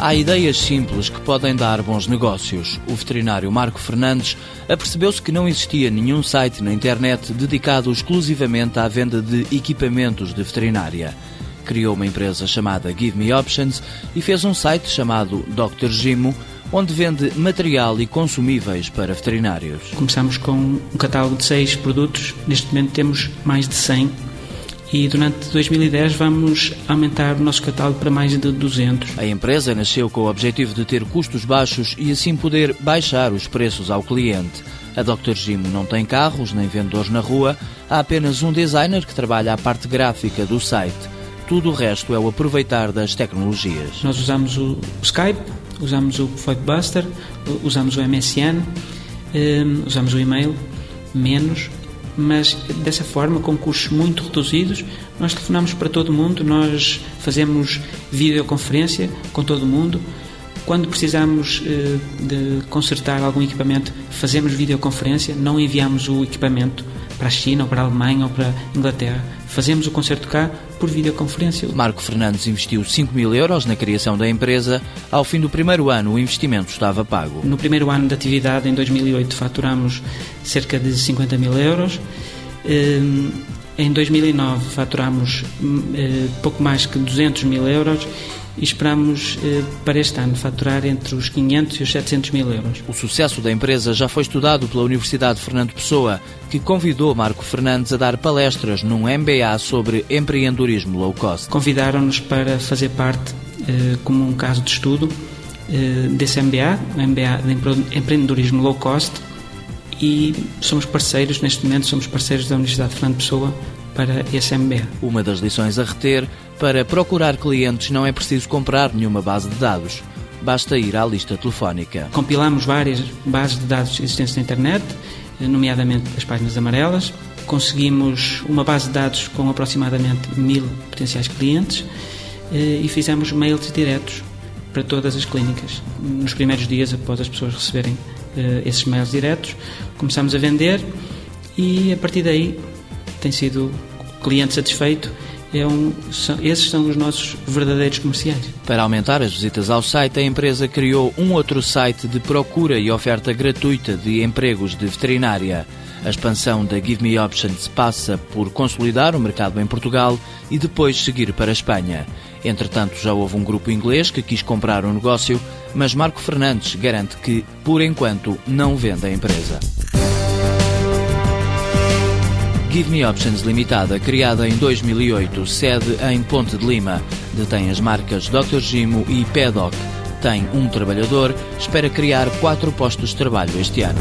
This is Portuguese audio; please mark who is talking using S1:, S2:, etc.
S1: Há ideias simples que podem dar bons negócios. O veterinário Marco Fernandes apercebeu-se que não existia nenhum site na internet dedicado exclusivamente à venda de equipamentos de veterinária. Criou uma empresa chamada Give Me Options e fez um site chamado Dr. Gimo, onde vende material e consumíveis para veterinários.
S2: Começamos com um catálogo de seis produtos, neste momento temos mais de 100 e durante 2010 vamos aumentar o nosso catálogo para mais de 200.
S1: A empresa nasceu com o objetivo de ter custos baixos e assim poder baixar os preços ao cliente. A Dr. Gimo não tem carros nem vendedores na rua, há apenas um designer que trabalha a parte gráfica do site. Tudo o resto é o aproveitar das tecnologias.
S2: Nós usamos o Skype, usamos o Buster, usamos o MSN, hum, usamos o e-mail, menos mas dessa forma, com custos muito reduzidos, nós telefonamos para todo mundo, nós fazemos videoconferência com todo mundo. Quando precisamos eh, de consertar algum equipamento, fazemos videoconferência, não enviamos o equipamento para a China ou para a Alemanha ou para a Inglaterra. Fazemos o concerto cá por videoconferência.
S1: Marco Fernandes investiu 5 mil euros na criação da empresa. Ao fim do primeiro ano, o investimento estava pago.
S2: No primeiro ano de atividade, em 2008, faturamos cerca de 50 mil euros. Em 2009 faturamos eh, pouco mais que 200 mil euros e esperamos eh, para este ano faturar entre os 500 e os 700 mil euros.
S1: O sucesso da empresa já foi estudado pela Universidade Fernando Pessoa, que convidou Marco Fernandes a dar palestras num MBA sobre empreendedorismo low cost.
S2: Convidaram-nos para fazer parte, eh, como um caso de estudo, desse MBA, o MBA de empreendedorismo low cost, e somos parceiros, neste momento somos parceiros da Universidade Fernando Pessoa para esse MBA.
S1: Uma das lições a reter, para procurar clientes não é preciso comprar nenhuma base de dados. Basta ir à lista telefónica.
S2: Compilamos várias bases de dados existentes na internet, nomeadamente as páginas amarelas. Conseguimos uma base de dados com aproximadamente mil potenciais clientes eh, e fizemos mails diretos para todas as clínicas. Nos primeiros dias, após as pessoas receberem uh, esses mails diretos, começamos a vender e a partir daí tem sido cliente satisfeito. É um, são, esses são os nossos verdadeiros comerciais.
S1: Para aumentar as visitas ao site, a empresa criou um outro site de procura e oferta gratuita de empregos de veterinária. A expansão da Give Me Options passa por consolidar o mercado em Portugal e depois seguir para a Espanha. Entretanto, já houve um grupo inglês que quis comprar o negócio, mas Marco Fernandes garante que, por enquanto, não vende a empresa. Give Me Options Limitada, criada em 2008, sede em Ponte de Lima, detém as marcas Dr. Gimo e Pedoc. Tem um trabalhador, espera criar quatro postos de trabalho este ano.